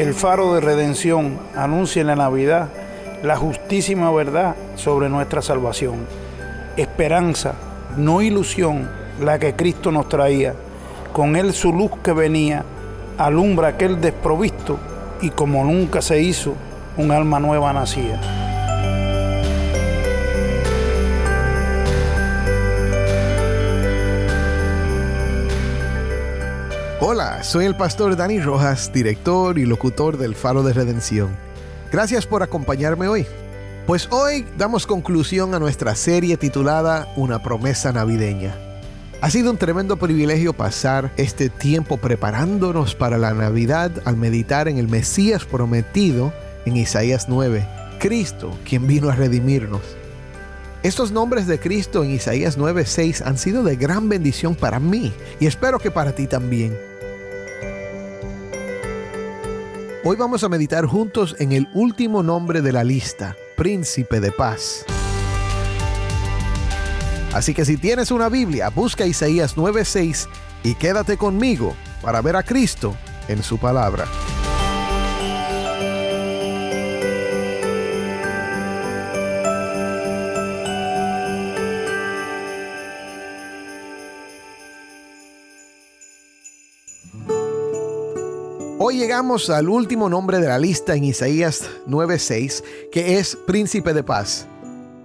el faro de redención anuncia en la Navidad la justísima verdad sobre nuestra salvación. Esperanza, no ilusión, la que Cristo nos traía. Con él su luz que venía, alumbra aquel desprovisto y como nunca se hizo, un alma nueva nacía. Hola, soy el pastor Dani Rojas, director y locutor del Faro de Redención. Gracias por acompañarme hoy. Pues hoy damos conclusión a nuestra serie titulada Una promesa navideña. Ha sido un tremendo privilegio pasar este tiempo preparándonos para la Navidad al meditar en el Mesías prometido en Isaías 9, Cristo, quien vino a redimirnos. Estos nombres de Cristo en Isaías 9:6 han sido de gran bendición para mí y espero que para ti también. Hoy vamos a meditar juntos en el último nombre de la lista, Príncipe de Paz. Así que si tienes una Biblia, busca Isaías 9:6 y quédate conmigo para ver a Cristo en su palabra. Llegamos al último nombre de la lista en Isaías 9:6, que es Príncipe de Paz.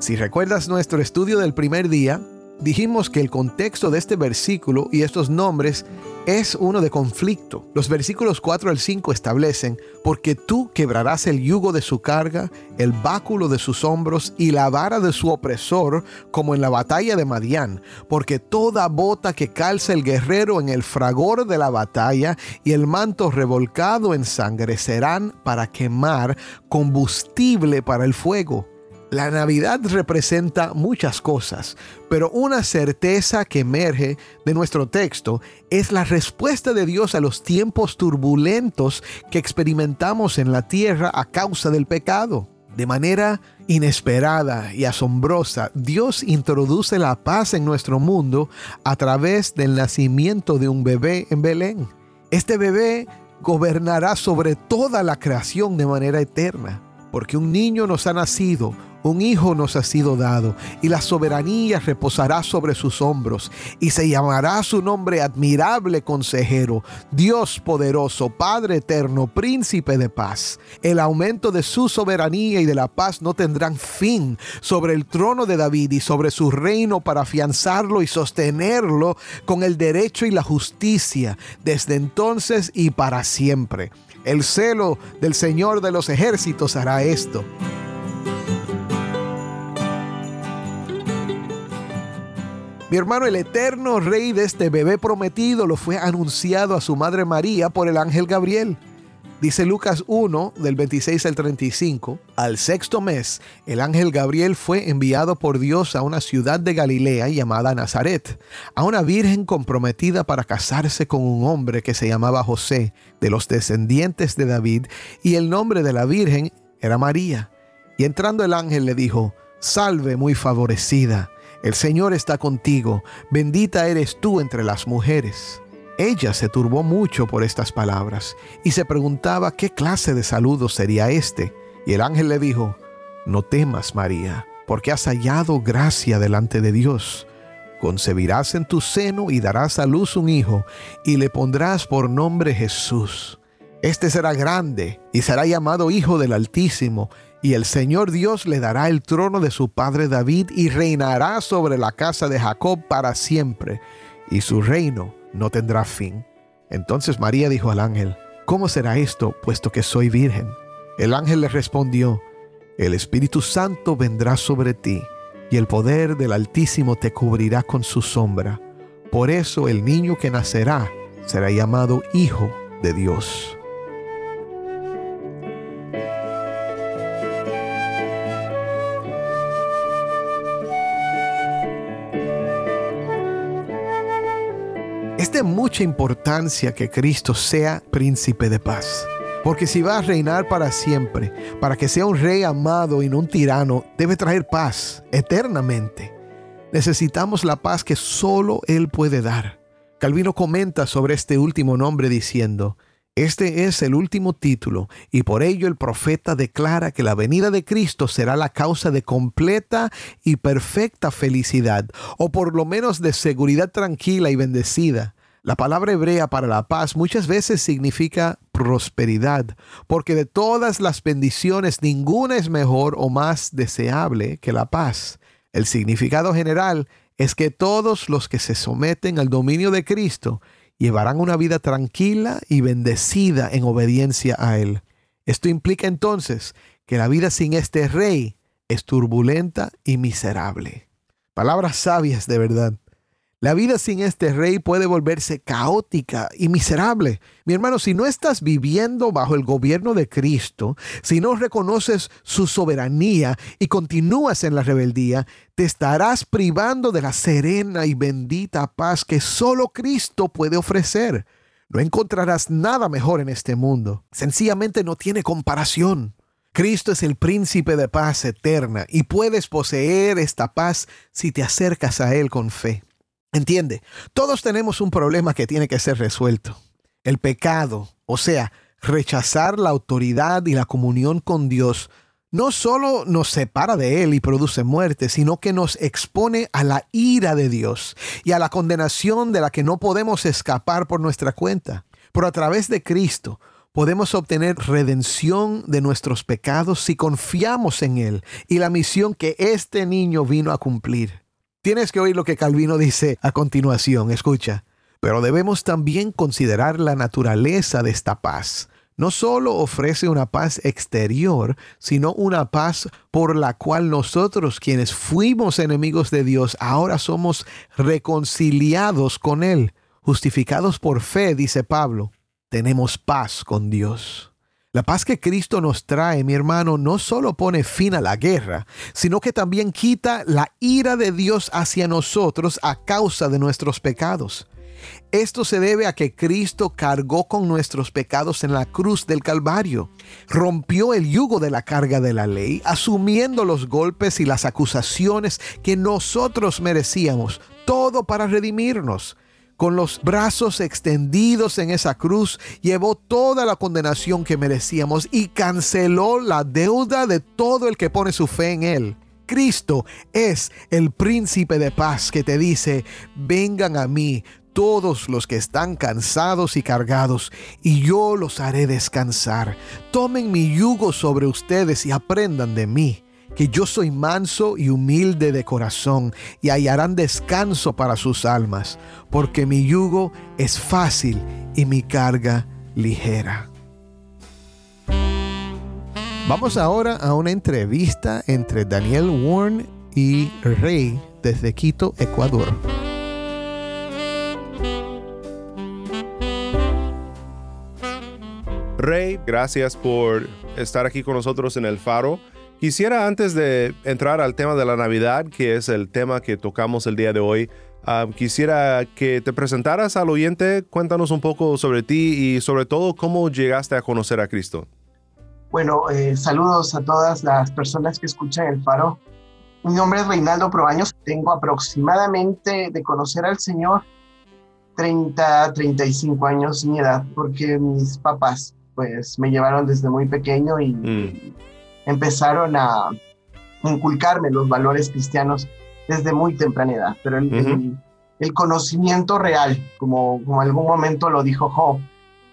Si recuerdas nuestro estudio del primer día, dijimos que el contexto de este versículo y estos nombres es uno de conflicto. Los versículos 4 al 5 establecen, porque tú quebrarás el yugo de su carga, el báculo de sus hombros y la vara de su opresor, como en la batalla de Madián, porque toda bota que calza el guerrero en el fragor de la batalla y el manto revolcado en sangre serán para quemar combustible para el fuego la Navidad representa muchas cosas, pero una certeza que emerge de nuestro texto es la respuesta de Dios a los tiempos turbulentos que experimentamos en la tierra a causa del pecado. De manera inesperada y asombrosa, Dios introduce la paz en nuestro mundo a través del nacimiento de un bebé en Belén. Este bebé gobernará sobre toda la creación de manera eterna, porque un niño nos ha nacido, un hijo nos ha sido dado, y la soberanía reposará sobre sus hombros, y se llamará su nombre admirable consejero, Dios poderoso, Padre eterno, príncipe de paz. El aumento de su soberanía y de la paz no tendrán fin sobre el trono de David y sobre su reino para afianzarlo y sostenerlo con el derecho y la justicia desde entonces y para siempre. El celo del Señor de los ejércitos hará esto. Mi hermano, el eterno rey de este bebé prometido lo fue anunciado a su madre María por el ángel Gabriel. Dice Lucas 1 del 26 al 35, al sexto mes, el ángel Gabriel fue enviado por Dios a una ciudad de Galilea llamada Nazaret, a una virgen comprometida para casarse con un hombre que se llamaba José, de los descendientes de David, y el nombre de la virgen era María. Y entrando el ángel le dijo, Salve muy favorecida el Señor está contigo, bendita eres tú entre las mujeres. Ella se turbó mucho por estas palabras y se preguntaba qué clase de saludo sería este. Y el ángel le dijo, No temas, María, porque has hallado gracia delante de Dios. Concebirás en tu seno y darás a luz un hijo, y le pondrás por nombre Jesús. Este será grande y será llamado Hijo del Altísimo, y el Señor Dios le dará el trono de su padre David y reinará sobre la casa de Jacob para siempre, y su reino no tendrá fin. Entonces María dijo al ángel, ¿cómo será esto, puesto que soy virgen? El ángel le respondió, el Espíritu Santo vendrá sobre ti, y el poder del Altísimo te cubrirá con su sombra. Por eso el niño que nacerá será llamado Hijo de Dios. De mucha importancia que Cristo sea príncipe de paz. Porque si va a reinar para siempre, para que sea un rey amado y no un tirano, debe traer paz eternamente. Necesitamos la paz que solo Él puede dar. Calvino comenta sobre este último nombre diciendo, Este es el último título y por ello el profeta declara que la venida de Cristo será la causa de completa y perfecta felicidad, o por lo menos de seguridad tranquila y bendecida. La palabra hebrea para la paz muchas veces significa prosperidad, porque de todas las bendiciones ninguna es mejor o más deseable que la paz. El significado general es que todos los que se someten al dominio de Cristo llevarán una vida tranquila y bendecida en obediencia a Él. Esto implica entonces que la vida sin este rey es turbulenta y miserable. Palabras sabias de verdad. La vida sin este rey puede volverse caótica y miserable. Mi hermano, si no estás viviendo bajo el gobierno de Cristo, si no reconoces su soberanía y continúas en la rebeldía, te estarás privando de la serena y bendita paz que solo Cristo puede ofrecer. No encontrarás nada mejor en este mundo. Sencillamente no tiene comparación. Cristo es el príncipe de paz eterna y puedes poseer esta paz si te acercas a Él con fe. Entiende, todos tenemos un problema que tiene que ser resuelto. El pecado, o sea, rechazar la autoridad y la comunión con Dios, no solo nos separa de Él y produce muerte, sino que nos expone a la ira de Dios y a la condenación de la que no podemos escapar por nuestra cuenta. Pero a través de Cristo podemos obtener redención de nuestros pecados si confiamos en Él y la misión que este niño vino a cumplir. Tienes que oír lo que Calvino dice a continuación, escucha. Pero debemos también considerar la naturaleza de esta paz. No solo ofrece una paz exterior, sino una paz por la cual nosotros quienes fuimos enemigos de Dios ahora somos reconciliados con Él, justificados por fe, dice Pablo. Tenemos paz con Dios. La paz que Cristo nos trae, mi hermano, no solo pone fin a la guerra, sino que también quita la ira de Dios hacia nosotros a causa de nuestros pecados. Esto se debe a que Cristo cargó con nuestros pecados en la cruz del Calvario, rompió el yugo de la carga de la ley, asumiendo los golpes y las acusaciones que nosotros merecíamos, todo para redimirnos con los brazos extendidos en esa cruz, llevó toda la condenación que merecíamos y canceló la deuda de todo el que pone su fe en Él. Cristo es el príncipe de paz que te dice, vengan a mí todos los que están cansados y cargados, y yo los haré descansar. Tomen mi yugo sobre ustedes y aprendan de mí que yo soy manso y humilde de corazón, y hallarán descanso para sus almas, porque mi yugo es fácil y mi carga ligera. Vamos ahora a una entrevista entre Daniel Warren y Rey desde Quito, Ecuador. Rey, gracias por estar aquí con nosotros en el Faro. Quisiera antes de entrar al tema de la Navidad, que es el tema que tocamos el día de hoy, ah, quisiera que te presentaras al oyente, cuéntanos un poco sobre ti y sobre todo cómo llegaste a conocer a Cristo. Bueno, eh, saludos a todas las personas que escuchan el faro. Mi nombre es Reinaldo Probaños, tengo aproximadamente de conocer al Señor 30, 35 años mi edad, porque mis papás pues me llevaron desde muy pequeño y... Mm empezaron a inculcarme los valores cristianos desde muy temprana edad, pero el, el, conocimiento real, como, como en algún momento lo dijo Job,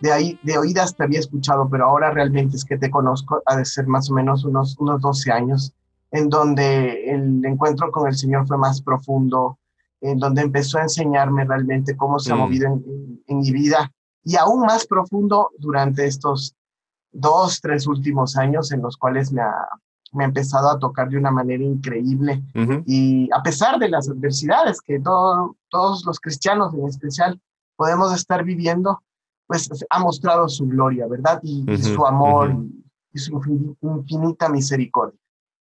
de ahí, de oídas te había escuchado, pero ahora realmente es que te conozco, ha de ser más o menos unos, unos 12 años, en donde el encuentro con el Señor fue más profundo, en donde empezó a enseñarme realmente cómo se ha mm. movido en, en, mi vida, y aún más profundo durante estos dos, tres últimos años en los cuales me ha, me ha empezado a tocar de una manera increíble. Y a pesar de las adversidades que todos los cristianos en especial podemos estar viviendo, pues ha mostrado su gloria, ¿verdad? Y, su amor y su infinita misericordia.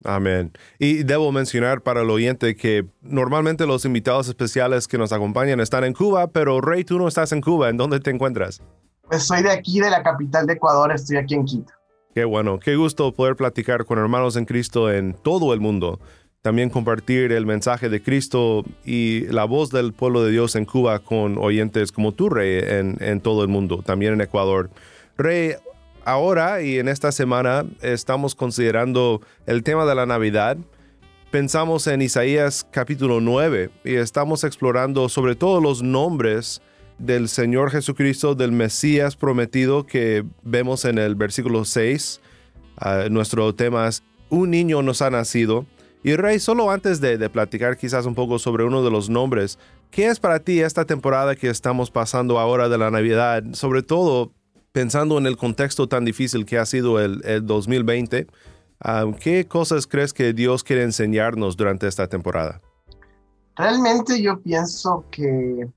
Amén. Y debo mencionar para el oyente que normalmente los invitados especiales que nos acompañan están en Cuba, pero Rey, tú no estás en Cuba. ¿En dónde te encuentras? Pues soy de aquí, de la capital de Ecuador, estoy aquí en Quito. Qué bueno, qué gusto poder platicar con hermanos en Cristo en todo el mundo. También compartir el mensaje de Cristo y la voz del pueblo de Dios en Cuba con oyentes como tú, Rey, en, todo el mundo, también en Ecuador. Rey, ahora y en esta semana estamos considerando el tema de la Navidad. Pensamos en Isaías capítulo 9 y estamos explorando sobre todo los nombres del Señor Jesucristo, del Mesías prometido que vemos en el versículo 6. Ah, nuestro tema es Un niño nos ha nacido. Y Rey, solo antes de, de, platicar quizás un poco sobre uno de los nombres, ¿qué es para ti esta temporada que estamos pasando ahora de la Navidad? Sobre todo pensando en el contexto tan difícil que ha sido el, 2020, ah, ¿qué cosas crees que Dios quiere enseñarnos durante esta temporada? Realmente yo pienso que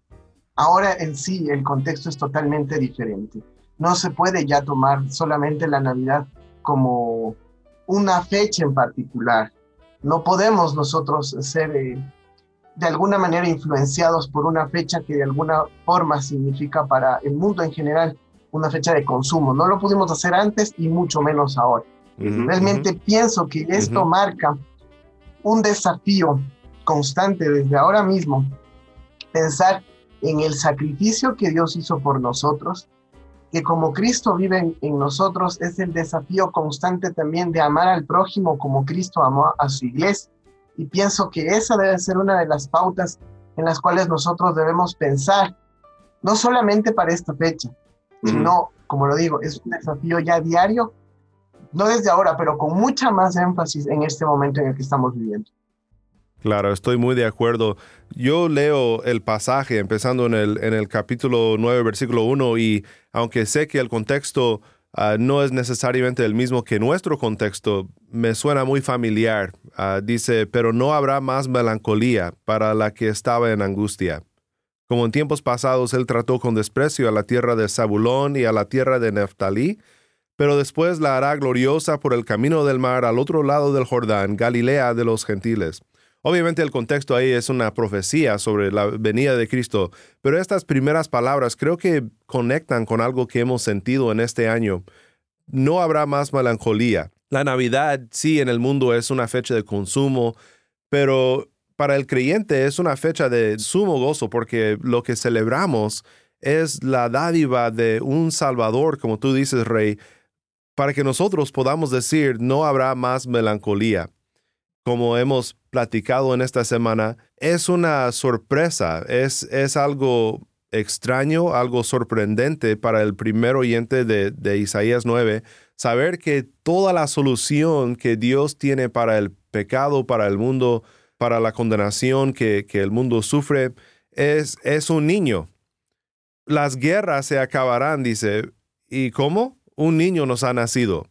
ahora en sí el contexto es totalmente diferente. No se puede ya tomar solamente la Navidad como una fecha en particular. No podemos nosotros ser eh, de alguna manera influenciados por una fecha que de alguna forma significa para el mundo en general una fecha de consumo. No lo pudimos hacer antes y mucho menos ahora. Realmente pienso que esto marca un desafío constante desde ahora mismo, pensar en el sacrificio que Dios hizo por nosotros, que como Cristo vive en, nosotros es el desafío constante también de amar al prójimo como Cristo amó a su iglesia. Y pienso que esa debe ser una de las pautas en las cuales nosotros debemos pensar, no solamente para esta fecha, sino, como lo digo, es un desafío ya diario, no desde ahora, pero con mucha más énfasis en este momento en el que estamos viviendo. Claro, estoy muy de acuerdo. Yo leo el pasaje empezando en el, en el capítulo 9, versículo 1, y aunque sé que el contexto ah, no es necesariamente el mismo que nuestro contexto, me suena muy familiar. Ah, dice, pero no habrá más melancolía para la que estaba en angustia como en tiempos pasados él trató con desprecio a la tierra de Zabulón y a la tierra de Neftalí, pero después la hará gloriosa por el camino del mar al otro lado del Jordán, Galilea de los gentiles. Obviamente el contexto ahí es una profecía sobre la venida de Cristo, pero estas primeras palabras creo que conectan con algo que hemos sentido en este año. No habrá más melancolía. La Navidad sí en el mundo es una fecha de consumo, pero para el creyente es una fecha de sumo gozo porque lo que celebramos es la dádiva de un Salvador, como tú dices, Rey, para que nosotros podamos decir, no habrá más melancolía. Como hemos platicado en esta semana, es una sorpresa, es, es algo extraño, algo sorprendente para el primer oyente de, Isaías 9, saber que toda la solución que Dios tiene para el pecado, para el mundo, para la condenación que, el mundo sufre es, es un niño. Las guerras se acabarán, dice. ¿Y cómo? Un niño nos ha nacido.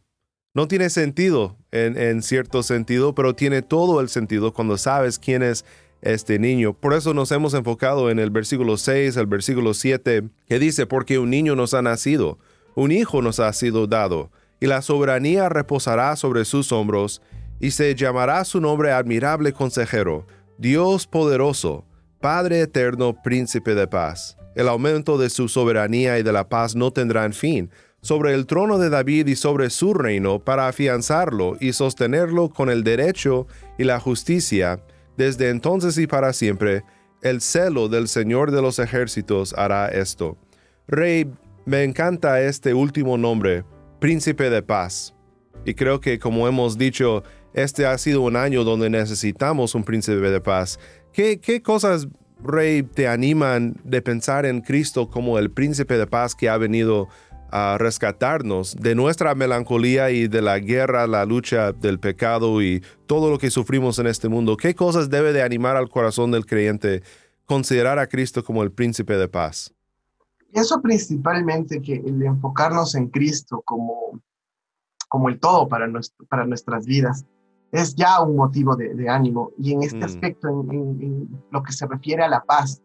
No tiene sentido en, cierto sentido, pero tiene todo el sentido cuando sabes quién es este niño. Por eso nos hemos enfocado en el versículo 6, el versículo 7, que dice, porque un niño nos ha nacido, un hijo nos ha sido dado, y la soberanía reposará sobre sus hombros, y se llamará su nombre admirable consejero, Dios poderoso, Padre eterno, príncipe de paz. El aumento de su soberanía y de la paz no tendrán fin sobre el trono de David y sobre su reino para afianzarlo y sostenerlo con el derecho y la justicia, desde entonces y para siempre. El celo del Señor de los ejércitos hará esto. Rey, me encanta este último nombre, príncipe de paz. Y creo que como hemos dicho, este ha sido un año donde necesitamos un príncipe de paz. ¿Qué, qué cosas, Rey, te animan de pensar en Cristo como el príncipe de paz que ha venido a rescatarnos de nuestra melancolía y de la guerra, la lucha del pecado y todo lo que sufrimos en este mundo? ¿Qué cosas debe de animar al corazón del creyente considerar a Cristo como el príncipe de paz? Pienso principalmente que el enfocarnos en Cristo como, como el todo para, para nuestras vidas es ya un motivo de, ánimo. Y en este mm. aspecto, en, lo que se refiere a la paz,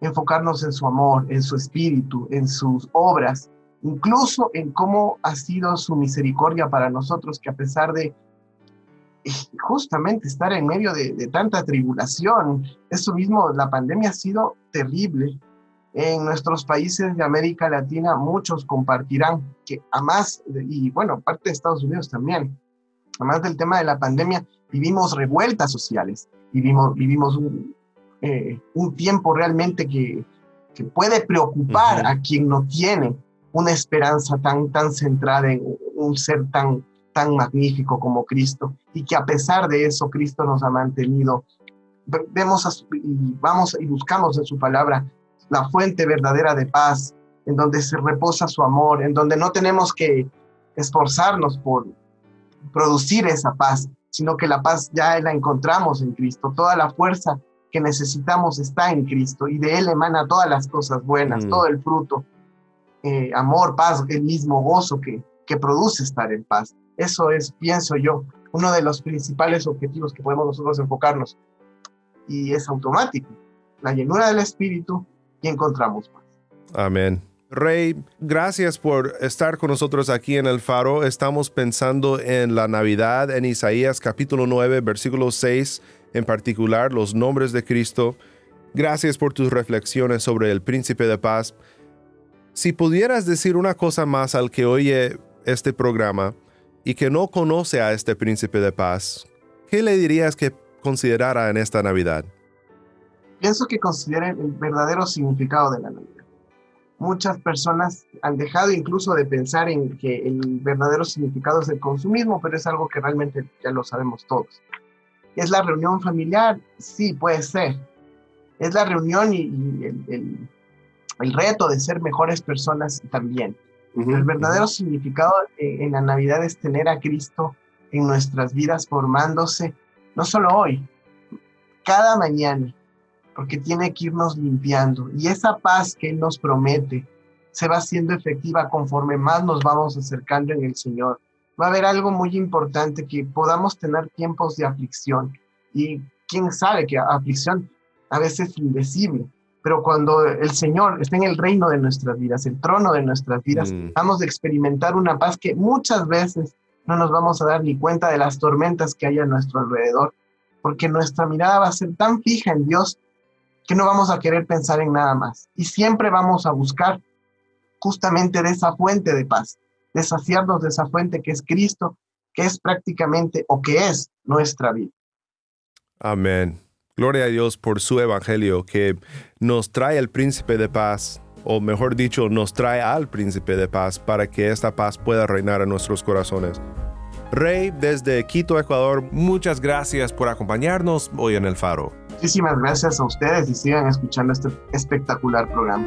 enfocarnos en su amor, en su espíritu, en sus obras, incluso en cómo ha sido su misericordia para nosotros, que a pesar de eh, justamente estar en medio de, de tanta tribulación, eso mismo, la pandemia ha sido terrible. En nuestros países de América Latina, muchos compartirán que a más, y bueno, parte de Estados Unidos también, además del tema de la pandemia, vivimos revueltas sociales, vivimos, vivimos un, eh, un tiempo realmente que, que puede preocupar a quien no tiene. Una esperanza tan, tan centrada en un ser tan, tan magnífico como Cristo y que a pesar de eso Cristo nos ha mantenido. Vemos y vamos y buscamos en su palabra la fuente verdadera de paz, en donde se reposa su amor, en donde no tenemos que esforzarnos por producir esa paz, sino que la paz ya la encontramos en Cristo. Toda la fuerza que necesitamos está en Cristo y de Él emana todas las cosas buenas, mm. todo el fruto, eh, amor, paz, el mismo gozo que, que produce estar en paz. Eso es, pienso yo, uno de los principales objetivos que podemos nosotros enfocarnos. Y es automático. La llenura del Espíritu y encontramos paz. Amén. Rey, gracias por estar con nosotros aquí en el faro. Estamos pensando en la Navidad, en Isaías capítulo 9, versículo 6 en particular, los nombres de Cristo. Gracias por tus reflexiones sobre el príncipe de paz. Si pudieras decir una cosa más al que oye este programa y que no conoce a este príncipe de paz, ¿qué le dirías que considerara en esta Navidad? Pienso que consideren el verdadero significado de la Navidad muchas personas han dejado incluso de pensar en que el verdadero significado es el consumismo, pero es algo que realmente ya lo sabemos todos. ¿Es la reunión familiar? Sí, puede ser. Es la reunión y, el, reto de ser mejores personas también. el verdadero significado en la Navidad es tener a Cristo en nuestras vidas formándose, no solo hoy, cada mañana, porque tiene que irnos limpiando. Y esa paz que Él nos promete se va haciendo efectiva conforme más nos vamos acercando en el Señor. Va a haber algo muy importante que podamos tener tiempos de aflicción. Y quién sabe que aflicción a veces es indecible, pero cuando el Señor está en el reino de nuestras vidas, el trono de nuestras vidas, mm. vamos a experimentar una paz que muchas veces no nos vamos a dar ni cuenta de las tormentas que hay a nuestro alrededor, porque nuestra mirada va a ser tan fija en Dios que no vamos a querer pensar en nada más. Y siempre vamos a buscar justamente de esa fuente de paz, de de esa fuente que es Cristo, que es prácticamente o que es nuestra vida. Amén. Gloria a Dios por su evangelio que nos trae el príncipe de paz, o mejor dicho, nos trae al príncipe de paz para que esta paz pueda reinar en nuestros corazones. Rey, desde Quito, Ecuador, muchas gracias por acompañarnos hoy en el Faro. Muchísimas gracias a ustedes y sigan escuchando este espectacular programa.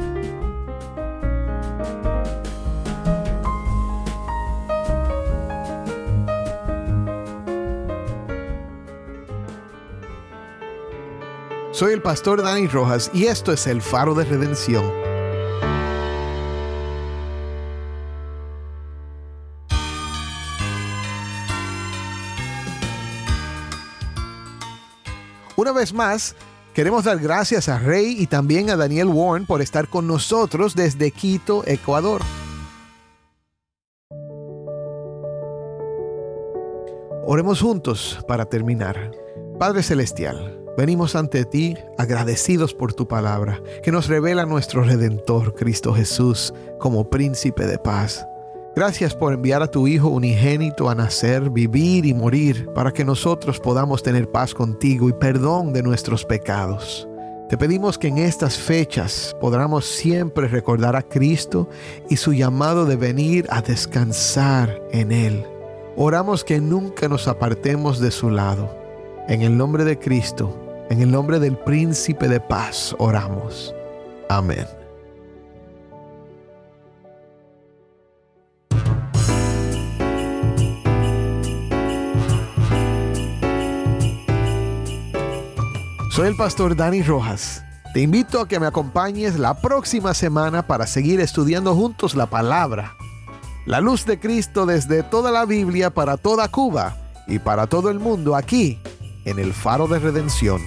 Soy el pastor Dani Rojas y esto es el faro de redención. Una vez más, queremos dar gracias a Rey y también a Daniel Warren por estar con nosotros desde Quito, Ecuador. Oremos juntos para terminar. Padre Celestial, venimos ante ti agradecidos por tu palabra, que nos revela nuestro Redentor, Cristo Jesús, como príncipe de paz. Gracias por enviar a tu Hijo unigénito a nacer, vivir y morir para que nosotros podamos tener paz contigo y perdón de nuestros pecados. Te pedimos que en estas fechas podamos siempre recordar a Cristo y su llamado de venir a descansar en Él. Oramos que nunca nos apartemos de su lado. En el nombre de Cristo, en el nombre del Príncipe de Paz, oramos. Amén. Soy el pastor Dani Rojas. Te invito a que me acompañes la próxima semana para seguir estudiando juntos la palabra. La luz de Cristo desde toda la Biblia para toda Cuba y para todo el mundo aquí en el faro de redención.